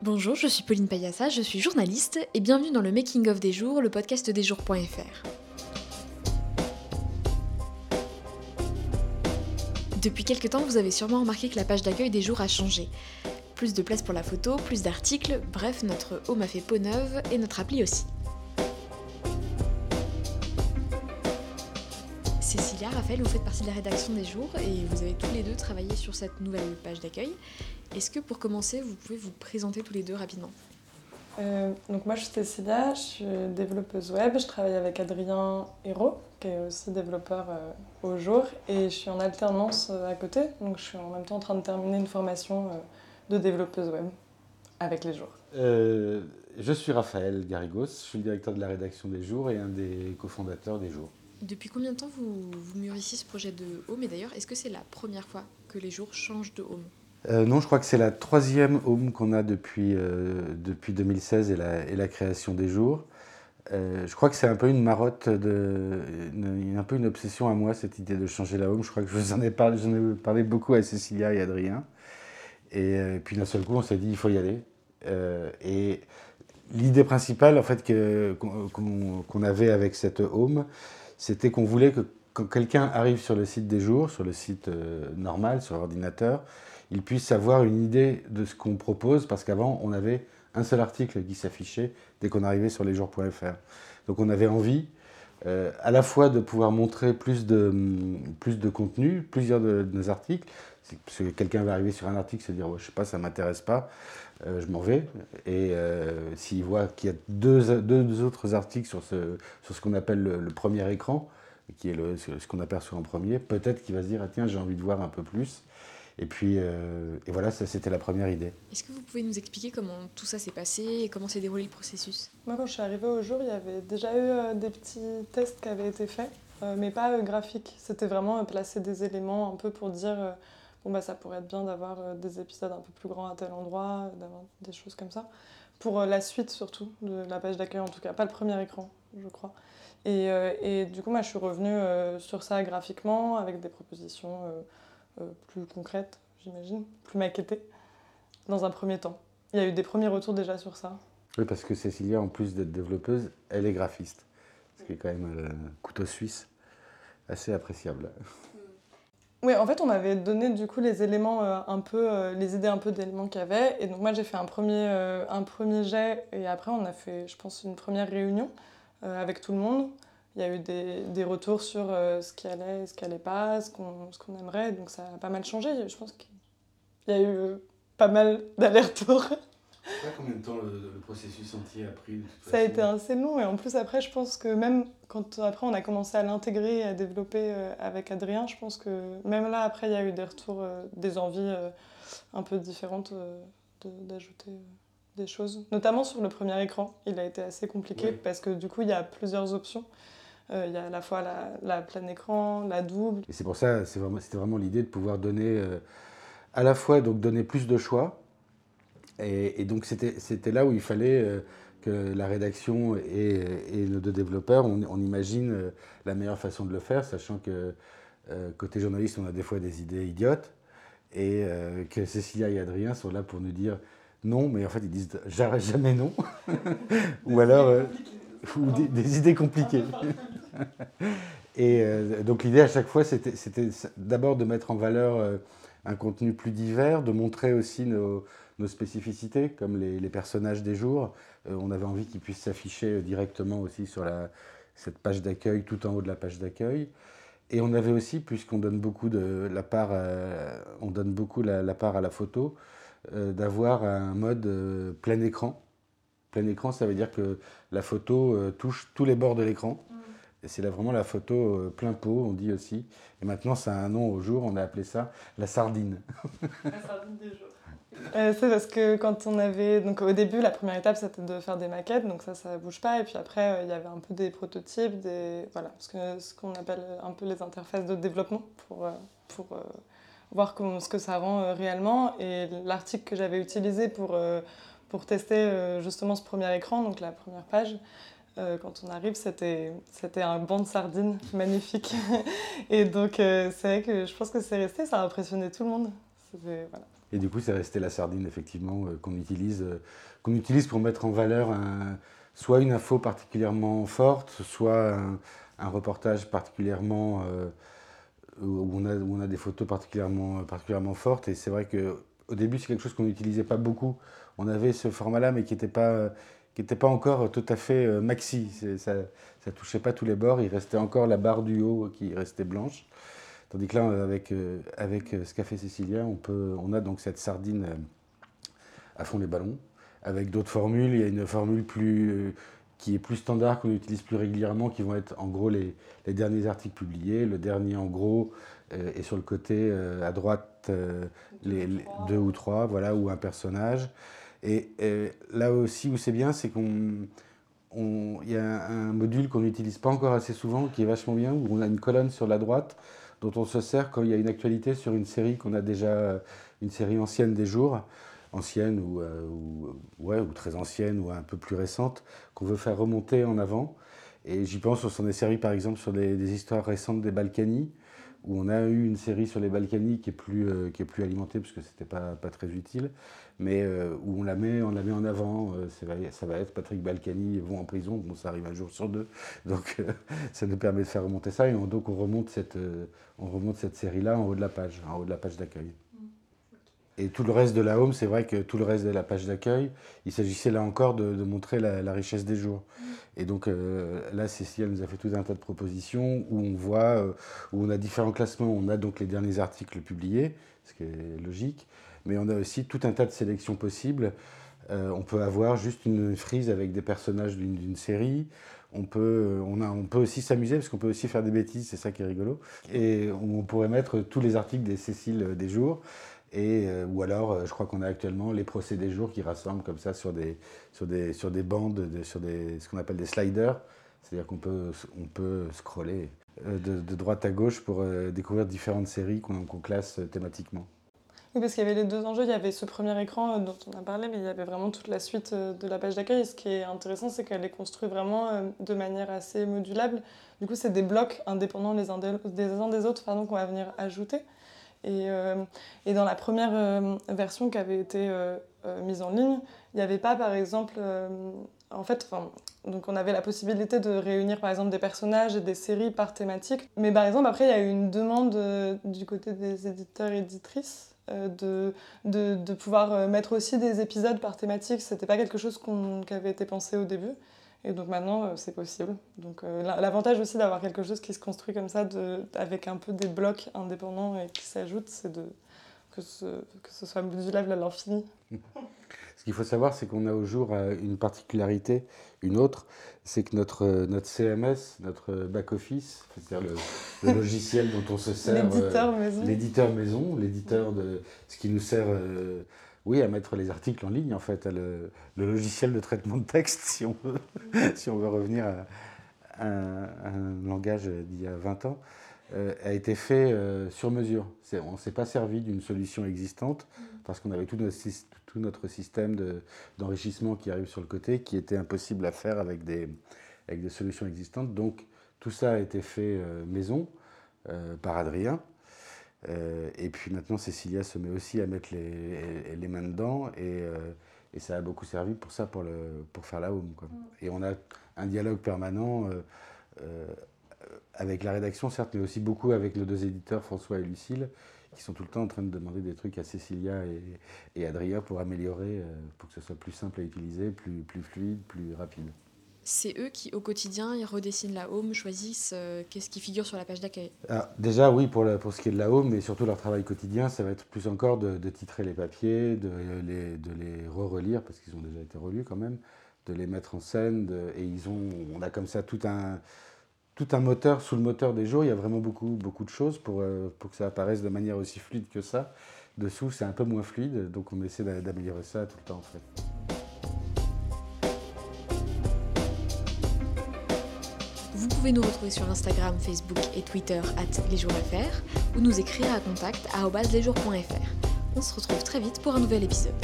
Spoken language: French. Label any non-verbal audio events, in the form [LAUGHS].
Bonjour, je suis Pauline Payassa, je suis journaliste et bienvenue dans le Making of des jours, le podcast des jours.fr. Depuis quelques temps, vous avez sûrement remarqué que la page d'accueil des jours a changé. Plus de place pour la photo, plus d'articles, bref, notre home a fait peau neuve et notre appli aussi. Cécilia, Raphaël, vous faites partie de la rédaction des jours et vous avez tous les deux travaillé sur cette nouvelle page d'accueil. Est-ce que pour commencer, vous pouvez vous présenter tous les deux rapidement? Euh, donc moi je suis Cécilia, je suis développeuse web, je travaille avec Adrien Hérault, qui est aussi développeur euh, au jour, et je suis en alternance euh, à côté, donc je suis en même temps en train de terminer une formation de développeuse web avec les jours. je suis Raphaël Garigos, je suis le directeur de la rédaction des jours et un des cofondateurs des jours. Depuis combien de temps vous, mûrissez ce projet de home Et d'ailleurs, est-ce que c'est la première fois que les jours changent de home euh, non, je crois que c'est la troisième home qu'on a depuis, euh, depuis 2016 et la, et la, création des jours. Euh, je crois que c'est un peu une marotte, une, un peu une obsession à moi, cette idée de changer la home. Je crois que je vous en ai parlé, j'en ai parlé beaucoup à Cécilia et Adrien. Et, puis d'un seul coup, on s'est dit, il faut y aller. et l'idée principale, en fait, qu'on avait avec cette home, c'était qu'on voulait que quand quelqu'un arrive sur le site des jours, sur le site normal, sur l'ordinateur, ils puissent avoir une idée de ce qu'on propose, parce qu'avant, on avait un seul article qui s'affichait dès qu'on arrivait sur lesjours.fr. Donc on avait envie euh, à la fois de pouvoir montrer plus de, plus de contenu, plusieurs de, nos articles, parce que quelqu'un va arriver sur un article, se dire, je je sais pas, ça m'intéresse pas, euh, je m'en vais. Et euh, s'il voit qu'il y a deux, deux, autres articles sur ce, sur ce qu'on appelle le, premier écran, qui est le, ce qu'on aperçoit en premier, peut-être qu'il va se dire, ah, tiens, j'ai envie de voir un peu plus. Et puis, euh, et voilà, ça c'était la première idée. Est-ce que vous pouvez nous expliquer comment tout ça s'est passé et comment s'est déroulé le processus? Moi, quand je suis arrivée au jour, il y avait déjà eu euh, des petits tests qui avaient été faits, euh, mais pas graphiques. C'était vraiment placer des éléments un peu pour dire bon, bah, ça pourrait être bien d'avoir des épisodes un peu plus grands à tel endroit, d'avoir des choses comme ça. Pour la suite surtout, de la page d'accueil en tout cas, pas le premier écran, je crois. Et, et du coup, moi, je suis revenue sur ça graphiquement avec des propositions euh, plus concrète, j'imagine, plus maquettée, dans un premier temps. Il y a eu des premiers retours déjà sur ça. Oui, parce que Cécilia, en plus d'être développeuse, elle est graphiste, ce qui est quand même un couteau suisse assez appréciable. Oui, en fait, on m'avait donné du coup les éléments euh, un peu, euh, les idées un peu d'éléments qu'il y avait. Et donc moi, j'ai fait un premier, un premier jet et après, on a fait, je pense, une première réunion avec tout le monde il y a eu des, des retours sur euh, ce qui allait, ce qui allait pas, ce qu'on qu'on aimerait. Donc ça a pas mal changé. Je pense qu'il y a eu euh, pas mal d'allers-retours. [LAUGHS] Combien de temps le, processus entier a pris Ça a été assez long et en plus après je pense que même quand après on a commencé à l'intégrer et à développer euh, avec Adrien, je pense que même là après il y a eu des retours, des envies un peu différentes d'ajouter des choses, notamment sur le premier écran. Il a été assez compliqué parce que du coup il y a plusieurs options. Euh, il y a à la fois la, plein écran, la double. Et c'est pour ça, c'était vraiment, vraiment l'idée de pouvoir donner euh, à la fois donc donner plus de choix. Et, donc c'était là où il fallait euh, que la rédaction et, nos deux développeurs, on, imagine la meilleure façon de le faire, sachant que côté journaliste, on a des fois des idées idiotes, et que Cécilia et Adrien sont là pour nous dire non, mais en fait ils disent jamais non, [LAUGHS] ou alors ou des, idées compliquées. [LAUGHS] Et euh, donc l'idée à chaque fois, c'était d'abord de mettre en valeur euh, un contenu plus divers, de montrer aussi nos, spécificités, comme les, personnages des jours. Euh, on avait envie qu'ils puissent s'afficher directement aussi sur la, cette page d'accueil, tout en haut de la page d'accueil. Et on avait aussi, puisqu'on donne beaucoup de la part, on donne beaucoup la, part à la photo, d'avoir un mode plein écran Plein écran, ça veut dire que la photo euh, touche tous les bords de l'écran. Mm. Et c'est là vraiment la photo euh, plein pot, on dit aussi. Et maintenant, ça a un nom au jour, on a appelé ça la sardine. la sardine des jours. [LAUGHS] Euh, c'est parce que quand on avait. Donc au début, la première étape, c'était de faire des maquettes, donc ça, ça bouge pas. Et puis après, il y avait un peu des prototypes, des. Voilà, ce qu'on ce qu'on appelle un peu les interfaces de développement pour, pour voir comment, ce que ça rend réellement. Et l'article que j'avais utilisé pour pour tester euh, justement ce premier écran, donc la première page. Euh, quand on arrive, c'était un banc de sardines magnifique. [LAUGHS] et donc, euh, c'est vrai que je pense que c'est resté, ça a impressionné tout le monde. Et du coup, c'est resté la sardine, effectivement, qu'on utilise, qu'on utilise pour mettre en valeur soit une info particulièrement forte, soit un, reportage particulièrement où on, a, où on a des photos particulièrement, particulièrement fortes. Et c'est vrai qu'au début, c'est quelque chose qu'on n'utilisait pas beaucoup. On avait ce format-là, mais qui n'était pas, qui pas encore tout à fait euh, maxi. Ça ne touchait pas tous les bords. Il restait encore la barre du haut qui restait blanche. Tandis que là, avec, euh, avec ce fait Cécilia, on, peut, on a donc cette sardine euh, à fond les ballons. Avec d'autres formules, il y a une formule plus, qui est plus standard, qu'on utilise plus régulièrement, qui vont être en gros les, les derniers articles publiés. Le dernier en gros euh, est sur le côté euh, à droite, euh, les, deux ou trois, voilà, ou un personnage. Et, là aussi où c'est bien, c'est qu'on il y a un, module qu'on n'utilise pas encore assez souvent, qui est vachement bien, où on a une colonne sur la droite dont on se sert quand il y a une actualité sur une série qu'on a déjà, une série ancienne des jours ancienne euh, ou, ou très ancienne ou un peu plus récente qu'on veut faire remonter en avant. Et j'y pense, on s'en est servi par exemple sur des, histoires récentes des Balkany, où on a eu une série sur les Balkany qui est plus, euh, qui est plus alimentée parce que c'était pas, pas très utile, mais euh, où on la met, on la met en avant. ça va être Patrick Balkany vont en prison, ça arrive un jour sur deux, [LAUGHS] donc ça nous permet de faire remonter ça et donc on remonte cette, on remonte cette série là en haut de la page, en haut de la page d'accueil. Et tout le reste de la home, c'est vrai que tout le reste de la page d'accueil, il s'agissait là encore de, montrer la, richesse des jours. Et donc euh, là, Cécile nous a fait tout un tas de propositions où on voit, euh, où on a différents classements. On a donc les derniers articles publiés, ce qui est logique, mais on a aussi tout un tas de sélections possibles. Euh, on peut avoir juste une frise avec des personnages d'une série. On peut, on, a, on peut aussi s'amuser parce qu'on peut aussi faire des bêtises, c'est ça qui est rigolo. Et on pourrait mettre tous les articles des Cécile des jours. Et, euh, ou alors, euh, je crois qu'on a actuellement les procès des jours qui rassemblent comme ça sur des, sur des, sur des bandes, sur des, ce qu'on appelle des sliders. C'est-à-dire qu'on peut, on peut scroller euh, de, de, droite à gauche pour découvrir différentes séries qu'on classe thématiquement. Oui, parce qu'il y avait les deux enjeux. Il y avait ce premier écran dont on a parlé, mais il y avait vraiment toute la suite de la page d'accueil. Ce qui est intéressant, c'est qu'elle est construite vraiment de manière assez modulable. Du coup, c'est des blocs indépendants les uns des, uns des autres qu'on va venir ajouter. Et, euh, et, dans la première euh, version qui avait été euh, mise en ligne, il n'y avait pas, par exemple, en fait, donc on avait la possibilité de réunir, par exemple, des personnages et des séries par thématique. Mais par exemple, après, il y a eu une demande du côté des éditeurs et éditrices de, de, de, pouvoir mettre aussi des épisodes par thématique. C'était pas quelque chose qui avait été pensé au début. Et donc maintenant, euh, c'est possible. Donc euh, l'avantage aussi d'avoir quelque chose qui se construit comme ça, de, avec un peu des blocs indépendants et qui s'ajoutent, c'est de, que, ce, que ce soit modulable à l'infini. [LAUGHS] Ce qu'il faut savoir, c'est qu'on a au jour euh, une particularité, une autre, c'est que notre, notre CMS, notre back-office, c'est-à-dire le, logiciel dont on se [LAUGHS] sert, l'éditeur maison, l'éditeur maison, l'éditeur de ce qui nous sert oui, à mettre les articles en ligne, en fait, le, logiciel de traitement de texte, [LAUGHS] si on veut, si on veut revenir à, un, langage d'il y a 20 ans, euh, a été fait euh, sur mesure. On ne s'est pas servi d'une solution existante parce qu'on avait tout notre, système d'enrichissement qui arrive sur le côté qui était impossible à faire avec des, avec des solutions existantes. Donc tout ça a été fait euh, maison par Adrien. Euh, et puis maintenant, Cécilia se met aussi à mettre les, les mains dedans et, euh, et, ça a beaucoup servi pour ça, pour, le, pour faire la home. Quoi. Mm. Et on a un dialogue permanent euh, avec la rédaction, certes, mais aussi beaucoup avec nos deux éditeurs, François et Lucille, qui sont tout le temps en train de demander des trucs à Cécilia et, et Adria pour améliorer, pour que ce soit plus simple à utiliser, plus, plus fluide, plus rapide c'est eux qui, au quotidien, redessinent la home, choisissent euh, qu'est-ce qui figure sur la page d'accueil. Ah, déjà, oui, pour, pour ce qui est de la home, mais surtout leur travail quotidien, ça va être plus encore de, titrer les papiers, de les, de les re-relire, parce qu'ils ont déjà été relus quand même, de les mettre en scène. et ils ont, on a comme ça tout un, tout un moteur sous le moteur des jours. Il y a vraiment beaucoup, beaucoup de choses pour, euh, pour que ça apparaisse de manière aussi fluide que ça. Dessous, c'est un peu moins fluide, donc on essaie d'améliorer ça tout le temps en fait. Pouvez nous retrouver sur Instagram, Facebook et Twitter at lesjours.fr ou nous écrire à contact lesjours.fr. On se retrouve très vite pour un nouvel épisode.